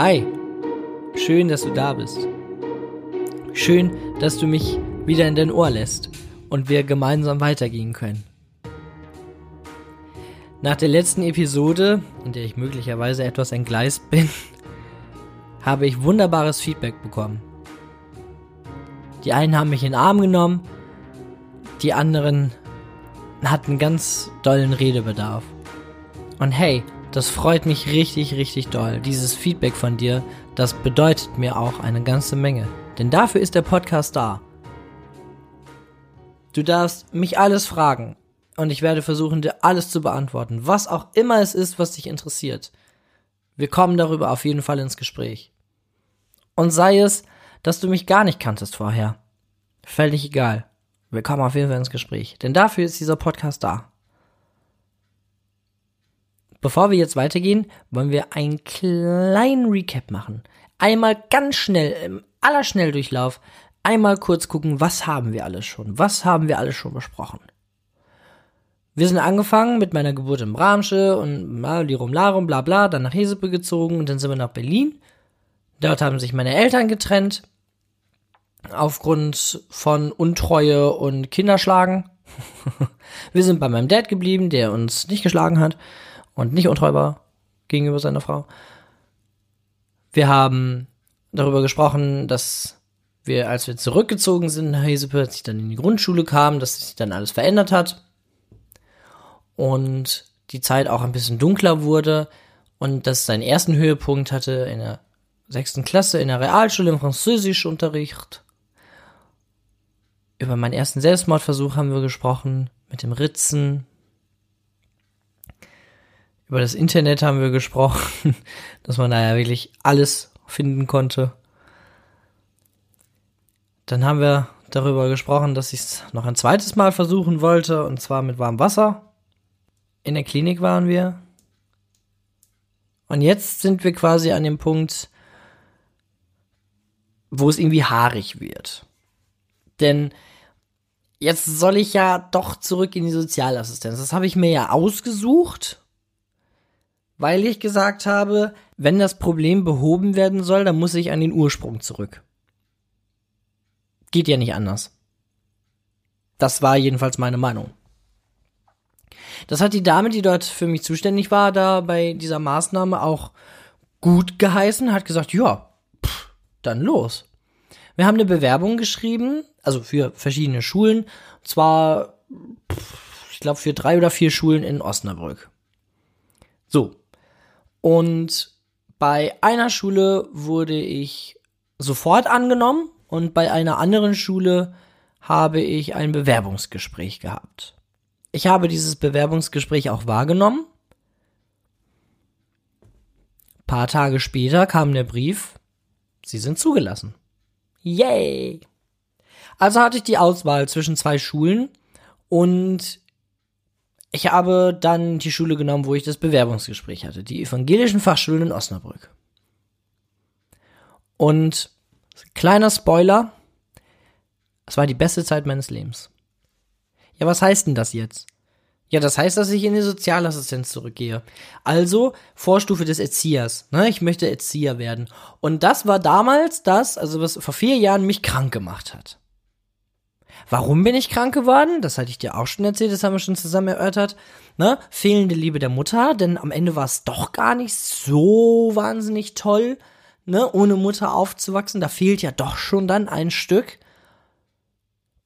Hi, schön, dass du da bist. Schön, dass du mich wieder in dein Ohr lässt und wir gemeinsam weitergehen können. Nach der letzten Episode, in der ich möglicherweise etwas entgleist bin, habe ich wunderbares Feedback bekommen. Die einen haben mich in den Arm genommen, die anderen hatten ganz dollen Redebedarf. Und hey, das freut mich richtig, richtig doll. Dieses Feedback von dir, das bedeutet mir auch eine ganze Menge. Denn dafür ist der Podcast da. Du darfst mich alles fragen und ich werde versuchen, dir alles zu beantworten, was auch immer es ist, was dich interessiert. Wir kommen darüber auf jeden Fall ins Gespräch. Und sei es, dass du mich gar nicht kanntest vorher. Völlig egal. Wir kommen auf jeden Fall ins Gespräch. Denn dafür ist dieser Podcast da. Bevor wir jetzt weitergehen, wollen wir einen kleinen Recap machen. Einmal ganz schnell, im Allerschnelldurchlauf, einmal kurz gucken, was haben wir alles schon? Was haben wir alles schon besprochen? Wir sind angefangen mit meiner Geburt in Bramsche und Lirum Larum, bla bla, dann nach Hesepe gezogen und dann sind wir nach Berlin. Dort haben sich meine Eltern getrennt. Aufgrund von Untreue und Kinderschlagen. wir sind bei meinem Dad geblieben, der uns nicht geschlagen hat und nicht untreu war gegenüber seiner Frau. Wir haben darüber gesprochen, dass wir, als wir zurückgezogen sind nach Hesepe, als ich dann in die Grundschule kam, dass sich dann alles verändert hat und die Zeit auch ein bisschen dunkler wurde und das seinen ersten Höhepunkt hatte in der sechsten Klasse in der Realschule im Französischunterricht. Über meinen ersten Selbstmordversuch haben wir gesprochen, mit dem Ritzen, über das Internet haben wir gesprochen, dass man da ja wirklich alles finden konnte. Dann haben wir darüber gesprochen, dass ich es noch ein zweites Mal versuchen wollte, und zwar mit warmem Wasser. In der Klinik waren wir. Und jetzt sind wir quasi an dem Punkt, wo es irgendwie haarig wird. Denn jetzt soll ich ja doch zurück in die Sozialassistenz. Das habe ich mir ja ausgesucht weil ich gesagt habe, wenn das Problem behoben werden soll, dann muss ich an den Ursprung zurück. Geht ja nicht anders. Das war jedenfalls meine Meinung. Das hat die Dame, die dort für mich zuständig war, da bei dieser Maßnahme auch gut geheißen, hat gesagt, ja, pff, dann los. Wir haben eine Bewerbung geschrieben, also für verschiedene Schulen, und zwar, pff, ich glaube, für drei oder vier Schulen in Osnabrück. So, und bei einer Schule wurde ich sofort angenommen und bei einer anderen Schule habe ich ein Bewerbungsgespräch gehabt. Ich habe dieses Bewerbungsgespräch auch wahrgenommen. Ein paar Tage später kam der Brief, Sie sind zugelassen. Yay! Also hatte ich die Auswahl zwischen zwei Schulen und ich habe dann die Schule genommen, wo ich das Bewerbungsgespräch hatte, die evangelischen Fachschulen in Osnabrück. Und kleiner Spoiler, es war die beste Zeit meines Lebens. Ja, was heißt denn das jetzt? Ja, das heißt, dass ich in die Sozialassistenz zurückgehe. Also Vorstufe des Erziehers. Ne? Ich möchte Erzieher werden. Und das war damals das, also was vor vier Jahren mich krank gemacht hat. Warum bin ich krank geworden? Das hatte ich dir auch schon erzählt, das haben wir schon zusammen erörtert. Ne? Fehlende Liebe der Mutter, denn am Ende war es doch gar nicht so wahnsinnig toll, ne? ohne Mutter aufzuwachsen. Da fehlt ja doch schon dann ein Stück.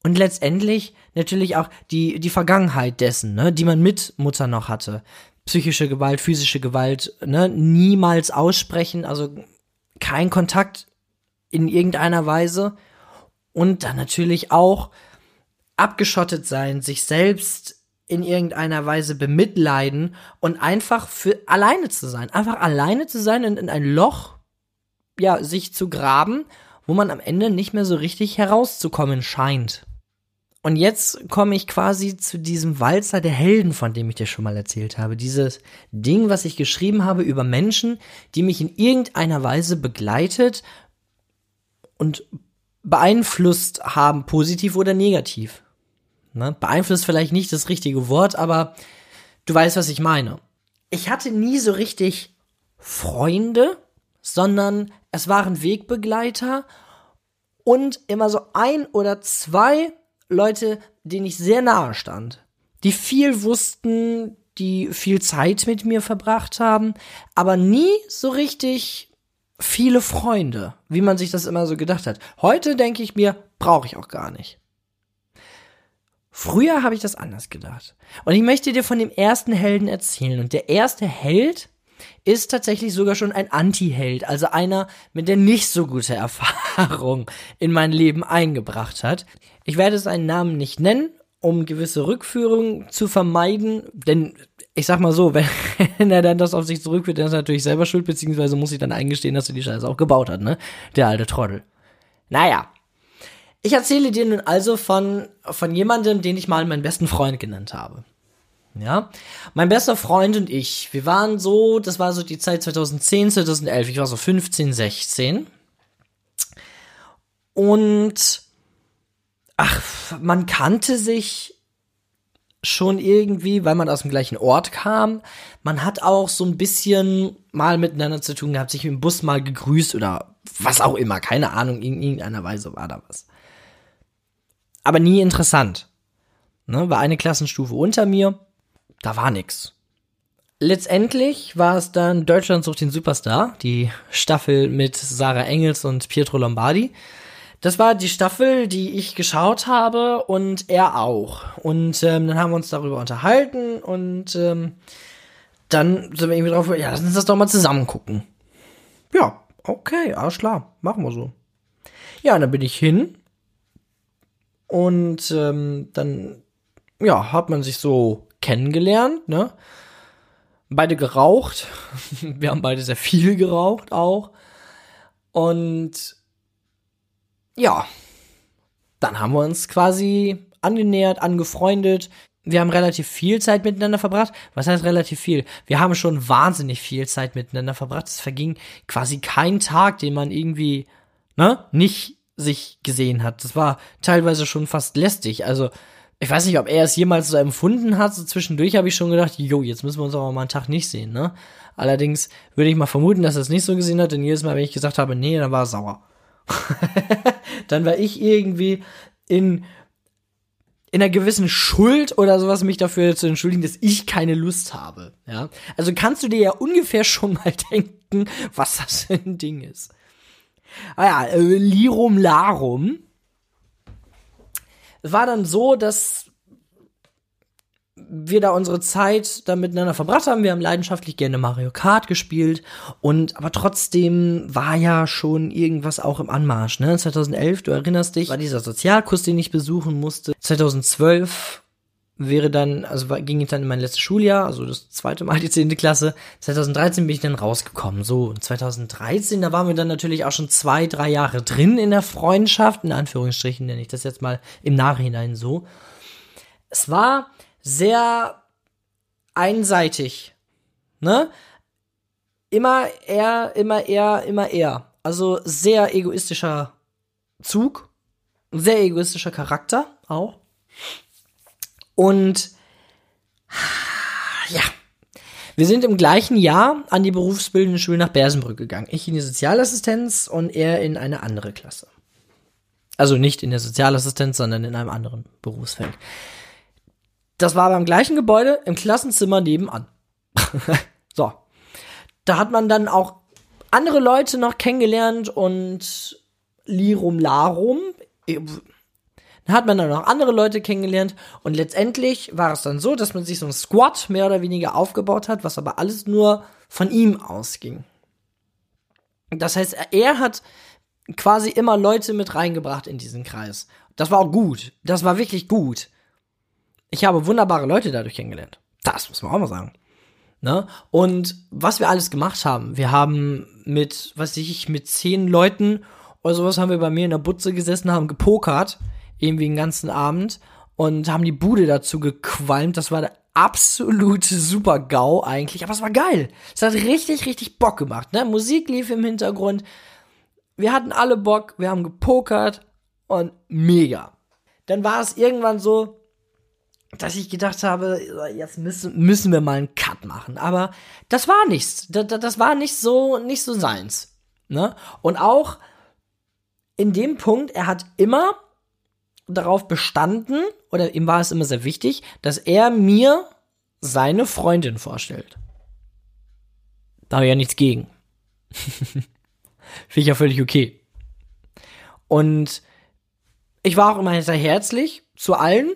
Und letztendlich natürlich auch die, die Vergangenheit dessen, ne, die man mit Mutter noch hatte. Psychische Gewalt, physische Gewalt, ne, niemals aussprechen, also kein Kontakt in irgendeiner Weise. Und dann natürlich auch abgeschottet sein, sich selbst in irgendeiner Weise bemitleiden und einfach für alleine zu sein. Einfach alleine zu sein und in ein Loch, ja, sich zu graben, wo man am Ende nicht mehr so richtig herauszukommen scheint. Und jetzt komme ich quasi zu diesem Walzer der Helden, von dem ich dir schon mal erzählt habe. Dieses Ding, was ich geschrieben habe über Menschen, die mich in irgendeiner Weise begleitet und beeinflusst haben, positiv oder negativ. Ne? Beeinflusst vielleicht nicht das richtige Wort, aber du weißt, was ich meine. Ich hatte nie so richtig Freunde, sondern es waren Wegbegleiter und immer so ein oder zwei Leute, denen ich sehr nahe stand, die viel wussten, die viel Zeit mit mir verbracht haben, aber nie so richtig viele Freunde, wie man sich das immer so gedacht hat. Heute denke ich mir, brauche ich auch gar nicht. Früher habe ich das anders gedacht. Und ich möchte dir von dem ersten Helden erzählen. Und der erste Held ist tatsächlich sogar schon ein Anti-Held, also einer, mit der nicht so gute Erfahrung in mein Leben eingebracht hat. Ich werde seinen Namen nicht nennen, um gewisse Rückführungen zu vermeiden, denn ich sag mal so, wenn er dann das auf sich zurückführt, dann ist er natürlich selber schuld, beziehungsweise muss ich dann eingestehen, dass er die Scheiße auch gebaut hat, ne? Der alte Trottel. Naja. Ich erzähle dir nun also von, von jemandem, den ich mal meinen besten Freund genannt habe. Ja, mein bester Freund und ich, wir waren so, das war so die Zeit 2010, 2011, ich war so 15, 16. Und ach, man kannte sich schon irgendwie, weil man aus dem gleichen Ort kam. Man hat auch so ein bisschen mal miteinander zu tun gehabt, sich im Bus mal gegrüßt oder was auch immer, keine Ahnung, in irgendeiner Weise war da was. Aber nie interessant. Ne, war eine Klassenstufe unter mir da war nix. Letztendlich war es dann Deutschland sucht den Superstar, die Staffel mit Sarah Engels und Pietro Lombardi. Das war die Staffel, die ich geschaut habe und er auch. Und ähm, dann haben wir uns darüber unterhalten und ähm, dann sind wir irgendwie drauf, ja, lass uns das doch mal zusammen gucken. Ja, okay, alles klar, machen wir so. Ja, und dann bin ich hin und ähm, dann, ja, hat man sich so kennengelernt, ne? Beide geraucht. Wir haben beide sehr viel geraucht auch. Und ja, dann haben wir uns quasi angenähert, angefreundet. Wir haben relativ viel Zeit miteinander verbracht. Was heißt relativ viel? Wir haben schon wahnsinnig viel Zeit miteinander verbracht. Es verging quasi kein Tag, den man irgendwie, ne, nicht sich gesehen hat. Das war teilweise schon fast lästig. Also, ich weiß nicht, ob er es jemals so empfunden hat. So zwischendurch habe ich schon gedacht, jo, jetzt müssen wir uns aber mal einen Tag nicht sehen, ne? Allerdings würde ich mal vermuten, dass er es nicht so gesehen hat, denn jedes Mal, wenn ich gesagt habe, nee, dann war er sauer. dann war ich irgendwie in, in einer gewissen Schuld oder sowas, mich dafür zu entschuldigen, dass ich keine Lust habe, ja? Also kannst du dir ja ungefähr schon mal denken, was das für ein Ding ist. Ah ja, äh, Lirum Larum war dann so, dass wir da unsere Zeit da miteinander verbracht haben. Wir haben leidenschaftlich gerne Mario Kart gespielt und aber trotzdem war ja schon irgendwas auch im Anmarsch, ne? 2011, du erinnerst dich, war dieser Sozialkurs, den ich besuchen musste. 2012 wäre dann, also ging ich dann in mein letztes Schuljahr, also das zweite Mal die zehnte Klasse. 2013 bin ich dann rausgekommen. So, 2013, da waren wir dann natürlich auch schon zwei, drei Jahre drin in der Freundschaft, in Anführungsstrichen nenne ich das jetzt mal im Nachhinein so. Es war sehr einseitig, ne? Immer er, immer er, immer er. Also sehr egoistischer Zug, sehr egoistischer Charakter auch. Und ja, wir sind im gleichen Jahr an die berufsbildende Schule nach Bersenbrück gegangen. Ich in die Sozialassistenz und er in eine andere Klasse. Also nicht in der Sozialassistenz, sondern in einem anderen Berufsfeld. Das war beim gleichen Gebäude im Klassenzimmer nebenan. so. Da hat man dann auch andere Leute noch kennengelernt und Lirum Larum. Dann hat man dann noch andere Leute kennengelernt und letztendlich war es dann so, dass man sich so ein Squad mehr oder weniger aufgebaut hat, was aber alles nur von ihm ausging. Das heißt, er hat quasi immer Leute mit reingebracht in diesen Kreis. Das war auch gut. Das war wirklich gut. Ich habe wunderbare Leute dadurch kennengelernt. Das muss man auch mal sagen. Ne? Und was wir alles gemacht haben, wir haben mit, was weiß ich, mit zehn Leuten oder sowas haben wir bei mir in der Butze gesessen, haben gepokert irgendwie den ganzen Abend und haben die Bude dazu gequalmt. Das war der absolute super GAU eigentlich, aber es war geil. Es hat richtig, richtig Bock gemacht. Ne? Musik lief im Hintergrund. Wir hatten alle Bock, wir haben gepokert und mega. Dann war es irgendwann so, dass ich gedacht habe, jetzt müssen, müssen wir mal einen Cut machen. Aber das war nichts. Das, das war nicht so, nicht so seins. Ne? Und auch in dem Punkt, er hat immer darauf bestanden, oder ihm war es immer sehr wichtig, dass er mir seine Freundin vorstellt. Da habe ich ja nichts gegen. Finde ich ja völlig okay. Und ich war auch immer sehr herzlich zu allen,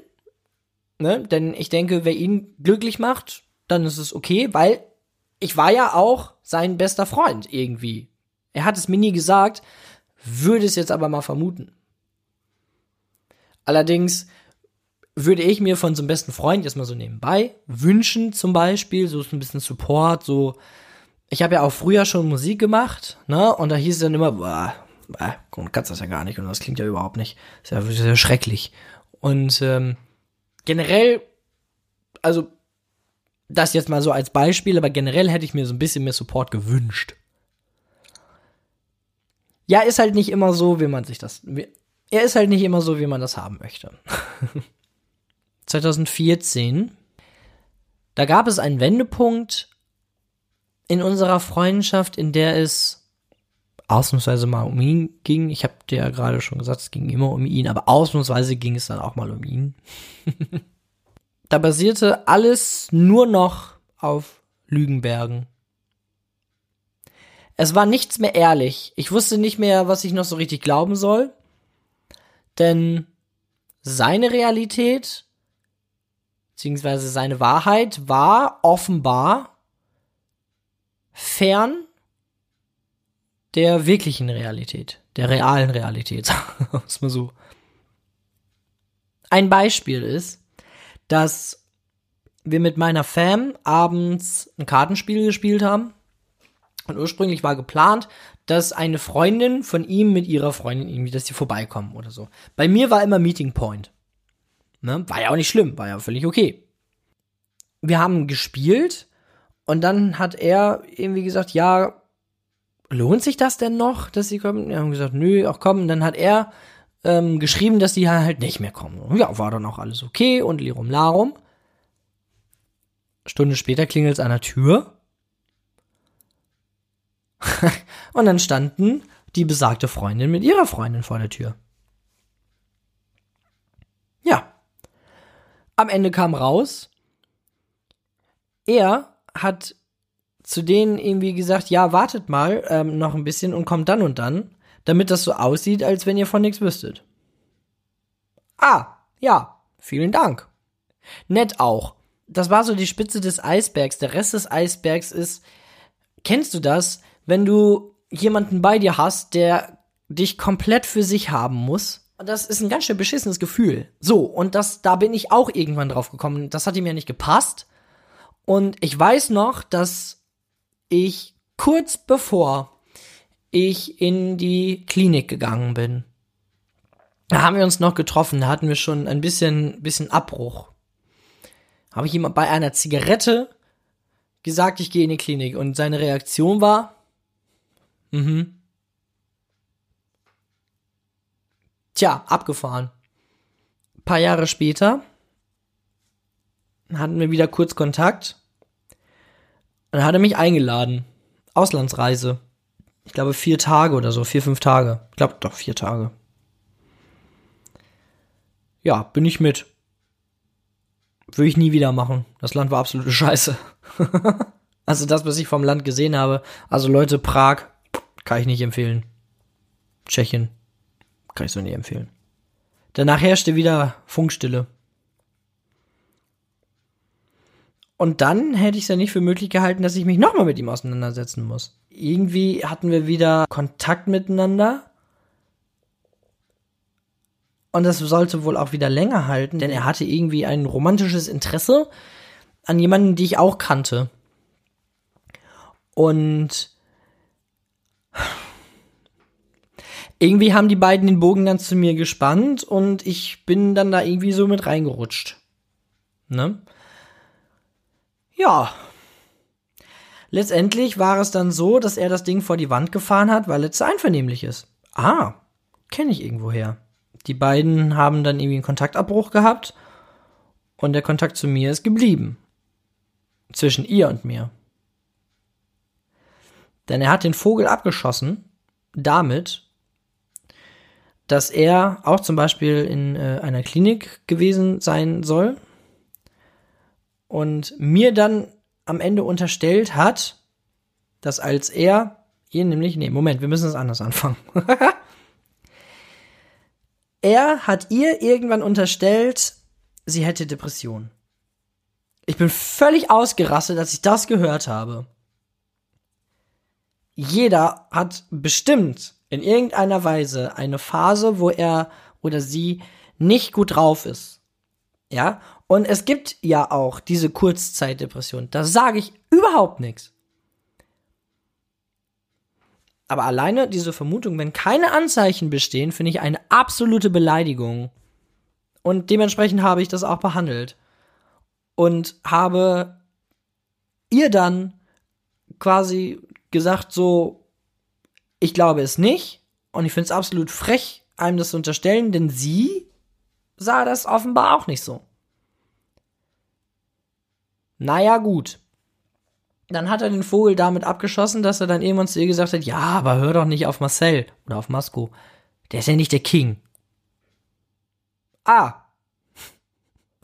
ne? Denn ich denke, wer ihn glücklich macht, dann ist es okay, weil ich war ja auch sein bester Freund irgendwie. Er hat es mir nie gesagt, würde es jetzt aber mal vermuten. Allerdings würde ich mir von so einem besten Freund jetzt mal so nebenbei wünschen, zum Beispiel, so ein bisschen Support, so. Ich habe ja auch früher schon Musik gemacht, ne? Und da hieß es dann immer, boah, boah du kannst das ja gar nicht und das klingt ja überhaupt nicht. Ist ja sehr schrecklich. Und ähm, generell, also das jetzt mal so als Beispiel, aber generell hätte ich mir so ein bisschen mehr Support gewünscht. Ja, ist halt nicht immer so, wie man sich das. Er ist halt nicht immer so, wie man das haben möchte. 2014, da gab es einen Wendepunkt in unserer Freundschaft, in der es ausnahmsweise mal um ihn ging. Ich habe dir ja gerade schon gesagt, es ging immer um ihn, aber ausnahmsweise ging es dann auch mal um ihn. da basierte alles nur noch auf Lügenbergen. Es war nichts mehr ehrlich. Ich wusste nicht mehr, was ich noch so richtig glauben soll. Denn seine Realität, beziehungsweise seine Wahrheit, war offenbar fern der wirklichen Realität, der realen Realität, sagen wir mal so. Ein Beispiel ist, dass wir mit meiner Fam abends ein Kartenspiel gespielt haben. Und ursprünglich war geplant, dass eine Freundin von ihm mit ihrer Freundin irgendwie, dass die vorbeikommen oder so. Bei mir war immer Meeting Point. Ne? War ja auch nicht schlimm, war ja völlig okay. Wir haben gespielt und dann hat er irgendwie gesagt, ja, lohnt sich das denn noch, dass sie kommen? Wir haben gesagt, nö, auch kommen. Dann hat er ähm, geschrieben, dass die halt nicht mehr kommen. Ja, war dann auch alles okay und Lirum Larum. Stunde später klingelt es an der Tür. und dann standen die besagte Freundin mit ihrer Freundin vor der Tür. Ja. Am Ende kam raus, er hat zu denen irgendwie gesagt, ja, wartet mal ähm, noch ein bisschen und kommt dann und dann damit das so aussieht, als wenn ihr von nichts wüsstet. Ah, ja, vielen Dank. Nett auch. Das war so die Spitze des Eisbergs. Der Rest des Eisbergs ist, kennst du das, wenn du jemanden bei dir hast, der dich komplett für sich haben muss? Das ist ein ganz schön beschissenes Gefühl. So, und das, da bin ich auch irgendwann drauf gekommen. Das hat ihm ja nicht gepasst. Und ich weiß noch, dass ich kurz bevor ich in die Klinik gegangen bin. Da haben wir uns noch getroffen, da hatten wir schon ein bisschen, bisschen Abbruch. Habe ich ihm bei einer Zigarette gesagt, ich gehe in die Klinik und seine Reaktion war, mhm. Tja, abgefahren. Ein paar Jahre später hatten wir wieder kurz Kontakt. Dann hat er mich eingeladen. Auslandsreise ich glaube, vier Tage oder so, vier, fünf Tage. Ich glaube doch, vier Tage. Ja, bin ich mit. Würde ich nie wieder machen. Das Land war absolute Scheiße. also das, was ich vom Land gesehen habe. Also Leute, Prag kann ich nicht empfehlen. Tschechien kann ich so nie empfehlen. Danach herrschte wieder Funkstille. Und dann hätte ich es ja nicht für möglich gehalten, dass ich mich nochmal mit ihm auseinandersetzen muss irgendwie hatten wir wieder Kontakt miteinander. Und das sollte wohl auch wieder länger halten, denn er hatte irgendwie ein romantisches Interesse an jemanden, die ich auch kannte. Und irgendwie haben die beiden den Bogen dann zu mir gespannt und ich bin dann da irgendwie so mit reingerutscht. Ne? Ja, Letztendlich war es dann so, dass er das Ding vor die Wand gefahren hat, weil es einvernehmlich ist. Ah, kenne ich irgendwoher. Die beiden haben dann irgendwie einen Kontaktabbruch gehabt und der Kontakt zu mir ist geblieben. Zwischen ihr und mir. Denn er hat den Vogel abgeschossen damit, dass er auch zum Beispiel in äh, einer Klinik gewesen sein soll und mir dann am Ende unterstellt hat, dass als er ihr nämlich, nee, Moment, wir müssen es anders anfangen. er hat ihr irgendwann unterstellt, sie hätte Depression. Ich bin völlig ausgerastet, als ich das gehört habe. Jeder hat bestimmt in irgendeiner Weise eine Phase, wo er oder sie nicht gut drauf ist. Ja? Und es gibt ja auch diese Kurzzeitdepression. Da sage ich überhaupt nichts. Aber alleine diese Vermutung, wenn keine Anzeichen bestehen, finde ich eine absolute Beleidigung. Und dementsprechend habe ich das auch behandelt. Und habe ihr dann quasi gesagt, so, ich glaube es nicht. Und ich finde es absolut frech, einem das zu unterstellen, denn sie sah das offenbar auch nicht so. Naja, gut. Dann hat er den Vogel damit abgeschossen, dass er dann irgendwann zu ihr gesagt hat, ja, aber hör doch nicht auf Marcel oder auf Masco. Der ist ja nicht der King. Ah.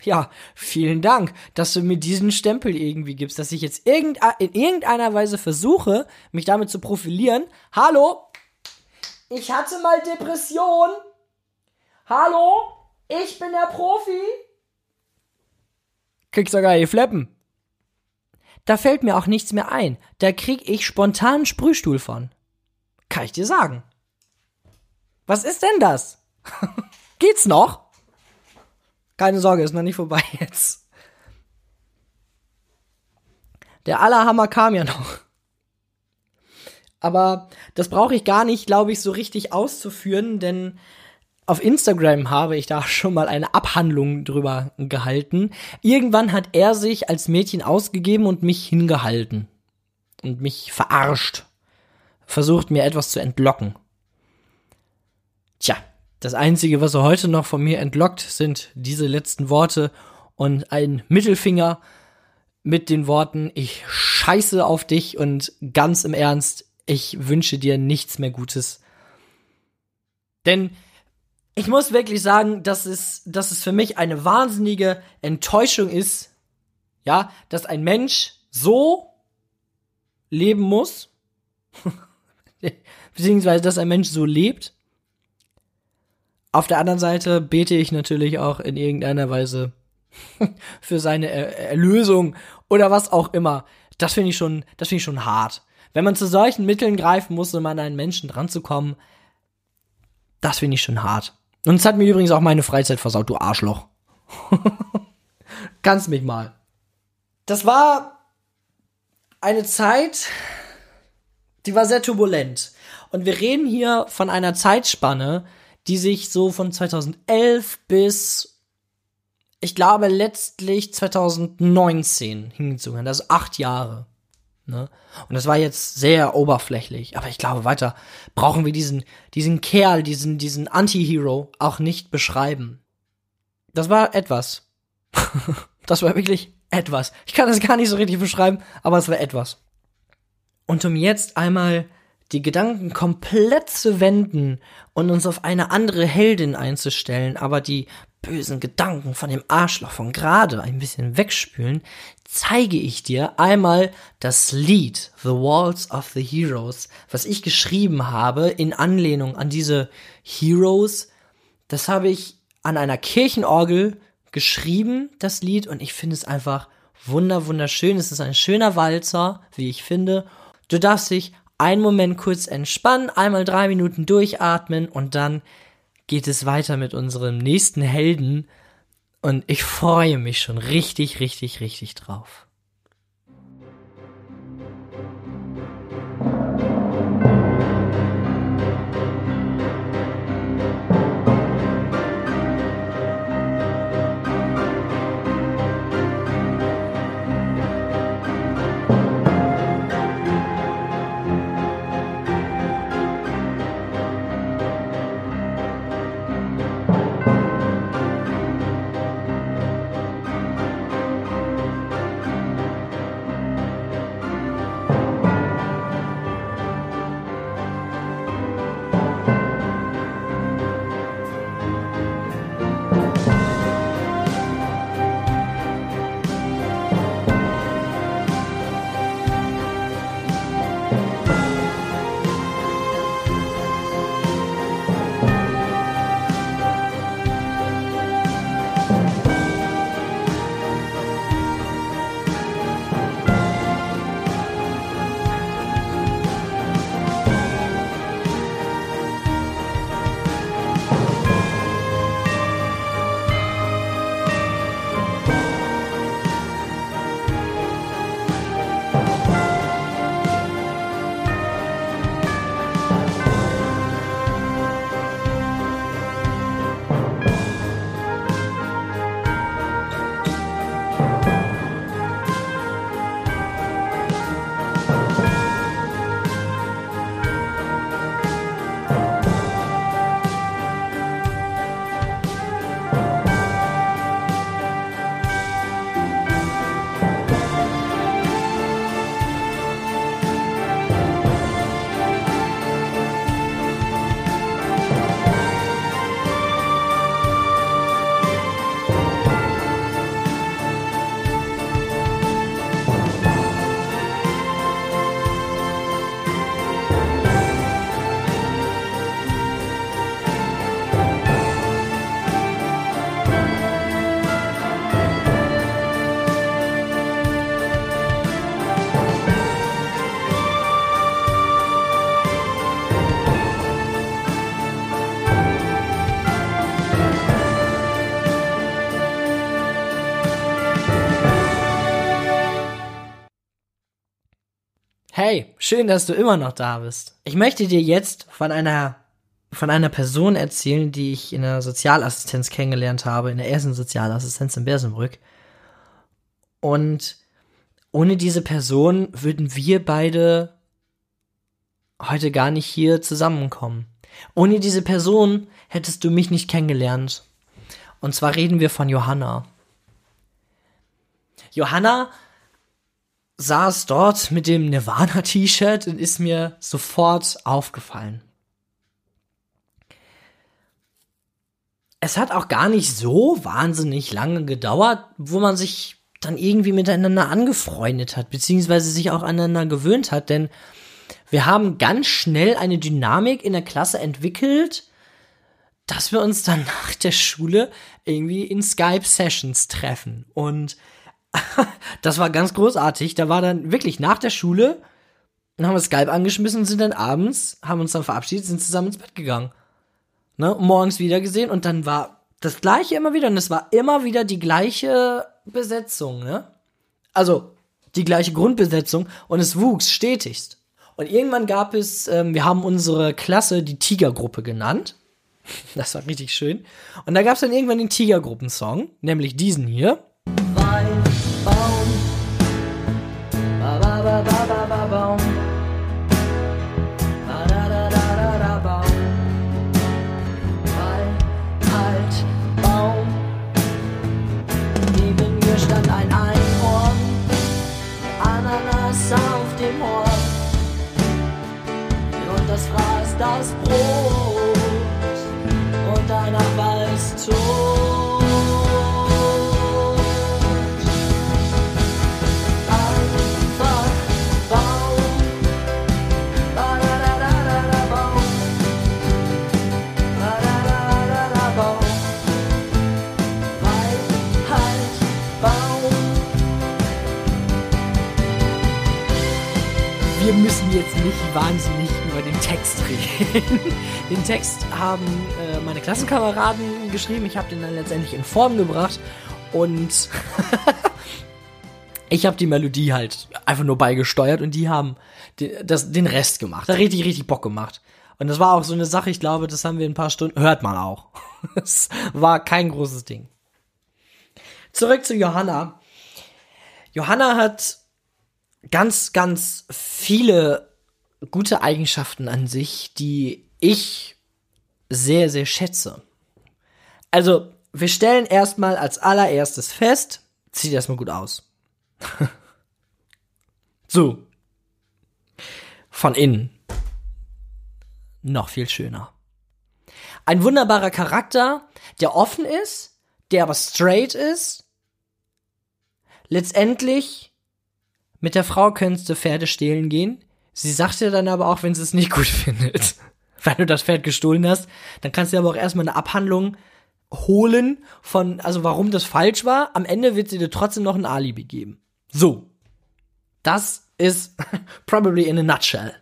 Ja, vielen Dank, dass du mir diesen Stempel irgendwie gibst, dass ich jetzt in irgendeiner Weise versuche, mich damit zu profilieren. Hallo? Ich hatte mal Depression. Hallo? Ich bin der Profi. Kriegst sogar die Fleppen. Da fällt mir auch nichts mehr ein. Da krieg ich spontan Sprühstuhl von. Kann ich dir sagen. Was ist denn das? Geht's noch? Keine Sorge, ist noch nicht vorbei jetzt. Der Allerhammer kam ja noch. Aber das brauche ich gar nicht, glaube ich, so richtig auszuführen, denn auf Instagram habe ich da schon mal eine Abhandlung drüber gehalten. Irgendwann hat er sich als Mädchen ausgegeben und mich hingehalten. Und mich verarscht. Versucht mir etwas zu entlocken. Tja, das Einzige, was er heute noch von mir entlockt, sind diese letzten Worte und ein Mittelfinger mit den Worten, ich scheiße auf dich und ganz im Ernst, ich wünsche dir nichts mehr Gutes. Denn ich muss wirklich sagen, dass es, dass es für mich eine wahnsinnige Enttäuschung ist, ja, dass ein Mensch so leben muss, beziehungsweise dass ein Mensch so lebt. Auf der anderen Seite bete ich natürlich auch in irgendeiner Weise für seine er Erlösung oder was auch immer. Das finde ich schon, das finde ich schon hart. Wenn man zu solchen Mitteln greifen muss, um an einen Menschen dran zu kommen, das finde ich schon hart. Und es hat mir übrigens auch meine Freizeit versaut, du Arschloch. Kannst mich mal. Das war eine Zeit, die war sehr turbulent. Und wir reden hier von einer Zeitspanne, die sich so von 2011 bis, ich glaube, letztlich 2019 hingezogen hat. Also acht Jahre. Ne? Und das war jetzt sehr oberflächlich, aber ich glaube, weiter brauchen wir diesen, diesen Kerl, diesen, diesen Anti-Hero auch nicht beschreiben. Das war etwas. das war wirklich etwas. Ich kann das gar nicht so richtig beschreiben, aber es war etwas. Und um jetzt einmal die Gedanken komplett zu wenden und uns auf eine andere Heldin einzustellen, aber die bösen Gedanken von dem Arschloch von gerade ein bisschen wegspülen, zeige ich dir einmal das Lied The Walls of the Heroes, was ich geschrieben habe in Anlehnung an diese Heroes. Das habe ich an einer Kirchenorgel geschrieben, das Lied, und ich finde es einfach wunder wunderschön. Es ist ein schöner Walzer, wie ich finde. Du darfst dich einen Moment kurz entspannen, einmal drei Minuten durchatmen und dann geht es weiter mit unserem nächsten Helden, und ich freue mich schon richtig, richtig, richtig drauf. Hey, schön, dass du immer noch da bist. Ich möchte dir jetzt von einer von einer Person erzählen, die ich in der Sozialassistenz kennengelernt habe, in der ersten Sozialassistenz in Bersenbrück. Und ohne diese Person würden wir beide heute gar nicht hier zusammenkommen. Ohne diese Person hättest du mich nicht kennengelernt. Und zwar reden wir von Johanna. Johanna saß dort mit dem Nirvana-T-Shirt und ist mir sofort aufgefallen. Es hat auch gar nicht so wahnsinnig lange gedauert, wo man sich dann irgendwie miteinander angefreundet hat, beziehungsweise sich auch aneinander gewöhnt hat, denn wir haben ganz schnell eine Dynamik in der Klasse entwickelt, dass wir uns dann nach der Schule irgendwie in Skype-Sessions treffen. Und das war ganz großartig. Da war dann wirklich nach der Schule, dann haben wir Skype angeschmissen und sind dann abends, haben uns dann verabschiedet, sind zusammen ins Bett gegangen. Ne? Morgens wieder gesehen und dann war das gleiche immer wieder und es war immer wieder die gleiche Besetzung, ne? Also die gleiche Grundbesetzung und es wuchs stetigst. Und irgendwann gab es, ähm, wir haben unsere Klasse die Tigergruppe genannt. Das war richtig schön. Und da gab es dann irgendwann den Tigergruppensong, nämlich diesen hier. Den Text haben äh, meine Klassenkameraden geschrieben. Ich habe den dann letztendlich in Form gebracht und ich habe die Melodie halt einfach nur beigesteuert und die haben den, das, den Rest gemacht. Da richtig, richtig Bock gemacht. Und das war auch so eine Sache, ich glaube, das haben wir in ein paar Stunden, hört man auch. Es war kein großes Ding. Zurück zu Johanna. Johanna hat ganz, ganz viele gute Eigenschaften an sich, die ich sehr, sehr schätze. Also, wir stellen erstmal als allererstes fest, sieht erstmal gut aus. so. Von innen. Noch viel schöner. Ein wunderbarer Charakter, der offen ist, der aber straight ist. Letztendlich, mit der Frau könntest du Pferde stehlen gehen. Sie sagt dir dann aber auch, wenn sie es nicht gut findet. Wenn du das Pferd gestohlen hast, dann kannst du aber auch erstmal eine Abhandlung holen von, also warum das falsch war. Am Ende wird sie dir trotzdem noch ein Alibi geben. So. Das ist probably in a nutshell.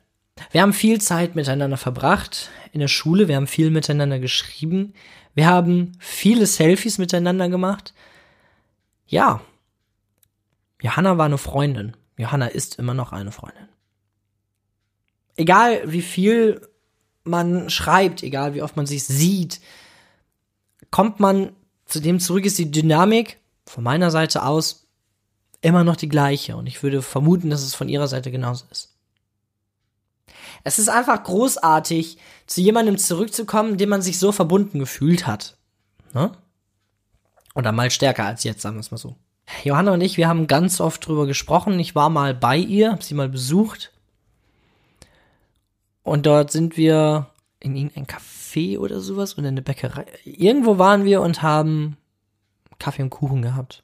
Wir haben viel Zeit miteinander verbracht in der Schule, wir haben viel miteinander geschrieben, wir haben viele Selfies miteinander gemacht. Ja. Johanna war eine Freundin. Johanna ist immer noch eine Freundin. Egal wie viel man schreibt, egal wie oft man sich sieht, kommt man zu dem zurück, ist die Dynamik von meiner Seite aus immer noch die gleiche. Und ich würde vermuten, dass es von ihrer Seite genauso ist. Es ist einfach großartig, zu jemandem zurückzukommen, dem man sich so verbunden gefühlt hat. Ne? Oder mal stärker als jetzt, sagen wir es mal so. Johanna und ich, wir haben ganz oft drüber gesprochen. Ich war mal bei ihr, hab sie mal besucht. Und dort sind wir in irgendein Café oder sowas oder in eine Bäckerei. Irgendwo waren wir und haben Kaffee und Kuchen gehabt.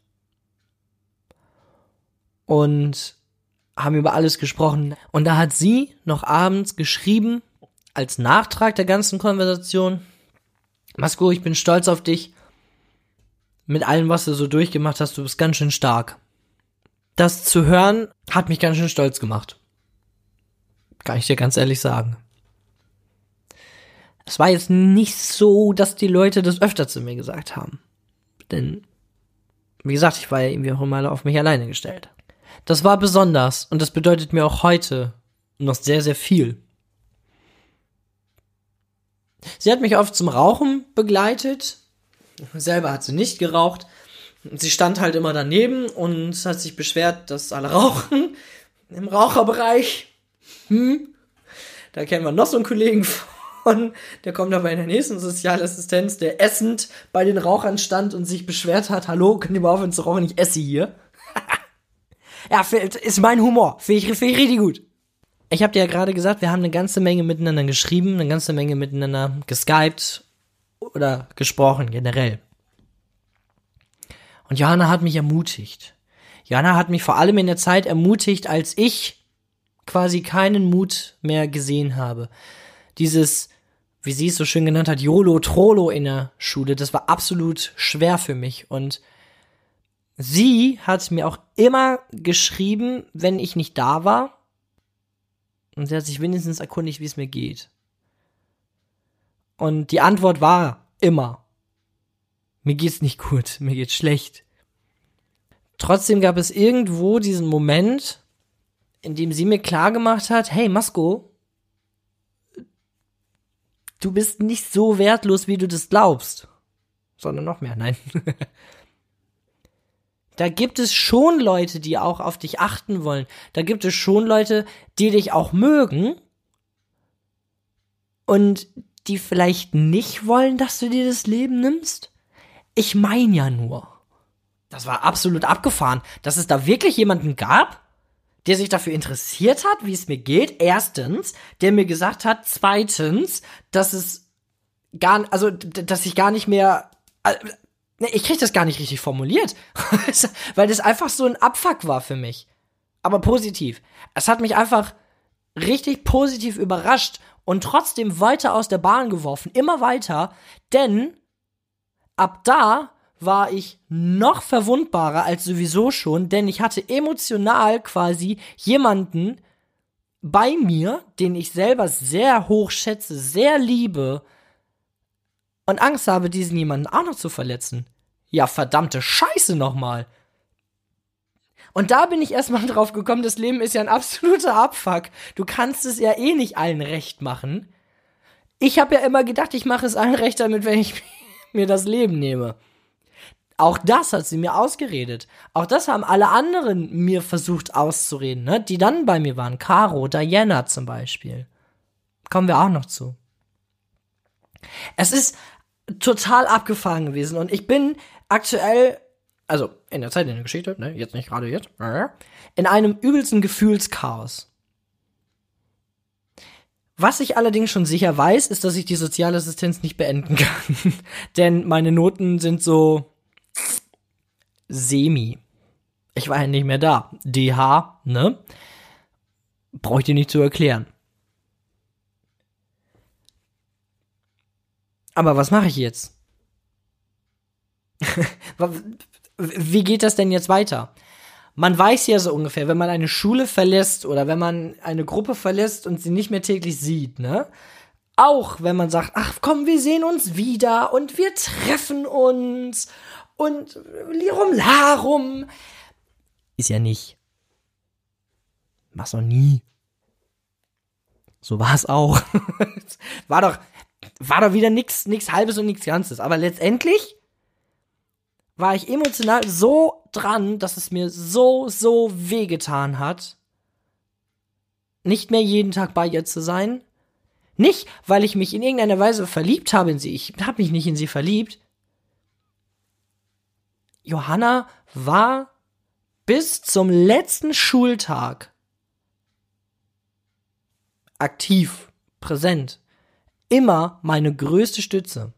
Und haben über alles gesprochen. Und da hat sie noch abends geschrieben, als Nachtrag der ganzen Konversation, Masko, ich bin stolz auf dich. Mit allem, was du so durchgemacht hast, du bist ganz schön stark. Das zu hören, hat mich ganz schön stolz gemacht. Kann ich dir ganz ehrlich sagen. Es war jetzt nicht so, dass die Leute das öfter zu mir gesagt haben. Denn, wie gesagt, ich war ja irgendwie auch immer auf mich alleine gestellt. Das war besonders und das bedeutet mir auch heute noch sehr, sehr viel. Sie hat mich oft zum Rauchen begleitet. Selber hat sie nicht geraucht. Sie stand halt immer daneben und hat sich beschwert, dass alle rauchen. Im Raucherbereich. Hm. Da kennen wir noch so einen Kollegen von. Der kommt aber in der nächsten Sozialassistenz, der essend bei den Rauchern stand und sich beschwert hat. Hallo, könnt ihr mal aufhören zu rauchen? Ich esse hier. ja, ist mein Humor. Finde ich, find ich richtig gut. Ich habe dir ja gerade gesagt, wir haben eine ganze Menge miteinander geschrieben, eine ganze Menge miteinander geskypt oder gesprochen generell. Und Johanna hat mich ermutigt. Johanna hat mich vor allem in der Zeit ermutigt, als ich quasi keinen Mut mehr gesehen habe. Dieses, wie sie es so schön genannt hat, YOLO Trolo in der Schule, das war absolut schwer für mich. Und sie hat mir auch immer geschrieben, wenn ich nicht da war, und sie hat sich wenigstens erkundigt, wie es mir geht. Und die Antwort war immer, mir geht's nicht gut, mir geht's schlecht. Trotzdem gab es irgendwo diesen Moment, in dem sie mir klar gemacht hat, hey Masko, du bist nicht so wertlos, wie du das glaubst. Sondern noch mehr, nein. Da gibt es schon Leute, die auch auf dich achten wollen. Da gibt es schon Leute, die dich auch mögen. Und die vielleicht nicht wollen, dass du dir das Leben nimmst. Ich mein ja nur. Das war absolut abgefahren, dass es da wirklich jemanden gab, der sich dafür interessiert hat, wie es mir geht. Erstens, der mir gesagt hat, zweitens, dass es gar, also, dass ich gar nicht mehr, äh, Nee, ich krieg das gar nicht richtig formuliert. Weil das einfach so ein Abfuck war für mich. Aber positiv. Es hat mich einfach richtig positiv überrascht und trotzdem weiter aus der Bahn geworfen. Immer weiter. Denn ab da war ich noch verwundbarer als sowieso schon, denn ich hatte emotional quasi jemanden bei mir, den ich selber sehr hoch schätze, sehr liebe, und Angst habe, diesen jemanden auch noch zu verletzen. Ja, verdammte Scheiße nochmal. Und da bin ich erstmal drauf gekommen, das Leben ist ja ein absoluter Abfuck. Du kannst es ja eh nicht allen recht machen. Ich habe ja immer gedacht, ich mache es allen recht damit, wenn ich mir das Leben nehme. Auch das hat sie mir ausgeredet. Auch das haben alle anderen mir versucht auszureden, ne? die dann bei mir waren. Caro, Diana zum Beispiel. Kommen wir auch noch zu. Es ist total abgefahren gewesen. Und ich bin aktuell, also in der Zeit in der Geschichte, ne, jetzt nicht gerade jetzt, in einem übelsten Gefühlschaos. Was ich allerdings schon sicher weiß, ist, dass ich die Sozialassistenz nicht beenden kann. Denn meine Noten sind so semi. Ich war ja nicht mehr da. DH, ne? Brauche ich dir nicht zu erklären. Aber was mache ich jetzt? Wie geht das denn jetzt weiter? Man weiß ja so ungefähr, wenn man eine Schule verlässt oder wenn man eine Gruppe verlässt und sie nicht mehr täglich sieht, ne? Auch wenn man sagt, ach komm, wir sehen uns wieder und wir treffen uns und Lirum Larum. Ist ja nicht. Mach's noch nie. So war es auch. war doch, war doch wieder nix, nix halbes und nix ganzes. Aber letztendlich war ich emotional so dran, dass es mir so, so wehgetan hat, nicht mehr jeden Tag bei ihr zu sein. Nicht, weil ich mich in irgendeiner Weise verliebt habe in sie. Ich habe mich nicht in sie verliebt. Johanna war bis zum letzten Schultag aktiv, präsent immer meine größte Stütze.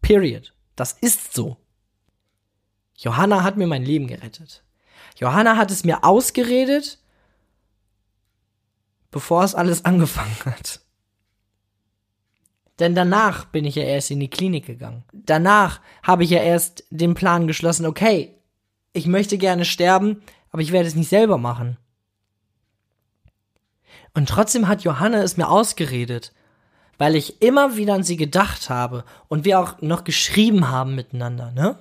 Period. Das ist so. Johanna hat mir mein Leben gerettet. Johanna hat es mir ausgeredet, bevor es alles angefangen hat. Denn danach bin ich ja erst in die Klinik gegangen. Danach habe ich ja erst den Plan geschlossen, okay, ich möchte gerne sterben, aber ich werde es nicht selber machen. Und trotzdem hat Johanna es mir ausgeredet, weil ich immer wieder an sie gedacht habe und wir auch noch geschrieben haben miteinander, ne?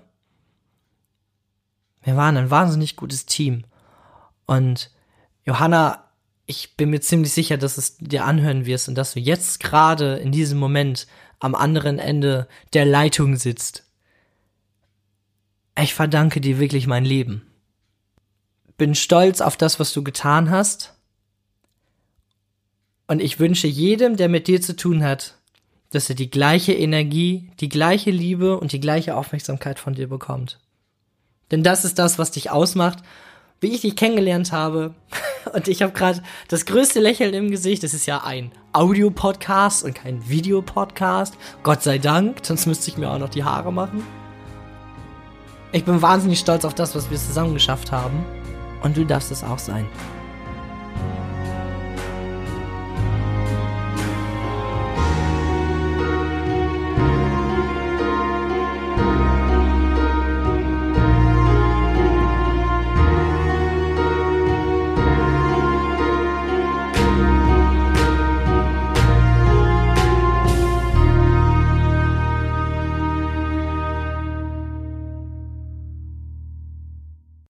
Wir waren ein wahnsinnig gutes Team. Und Johanna ich bin mir ziemlich sicher, dass es dir anhören wirst und dass du jetzt gerade in diesem Moment am anderen Ende der Leitung sitzt. Ich verdanke dir wirklich mein Leben. Bin stolz auf das, was du getan hast. Und ich wünsche jedem, der mit dir zu tun hat, dass er die gleiche Energie, die gleiche Liebe und die gleiche Aufmerksamkeit von dir bekommt. Denn das ist das, was dich ausmacht, wie ich dich kennengelernt habe. Und ich habe gerade das größte Lächeln im Gesicht. Es ist ja ein Audio-Podcast und kein Videopodcast. Gott sei Dank, sonst müsste ich mir auch noch die Haare machen. Ich bin wahnsinnig stolz auf das, was wir zusammen geschafft haben. Und du darfst es auch sein.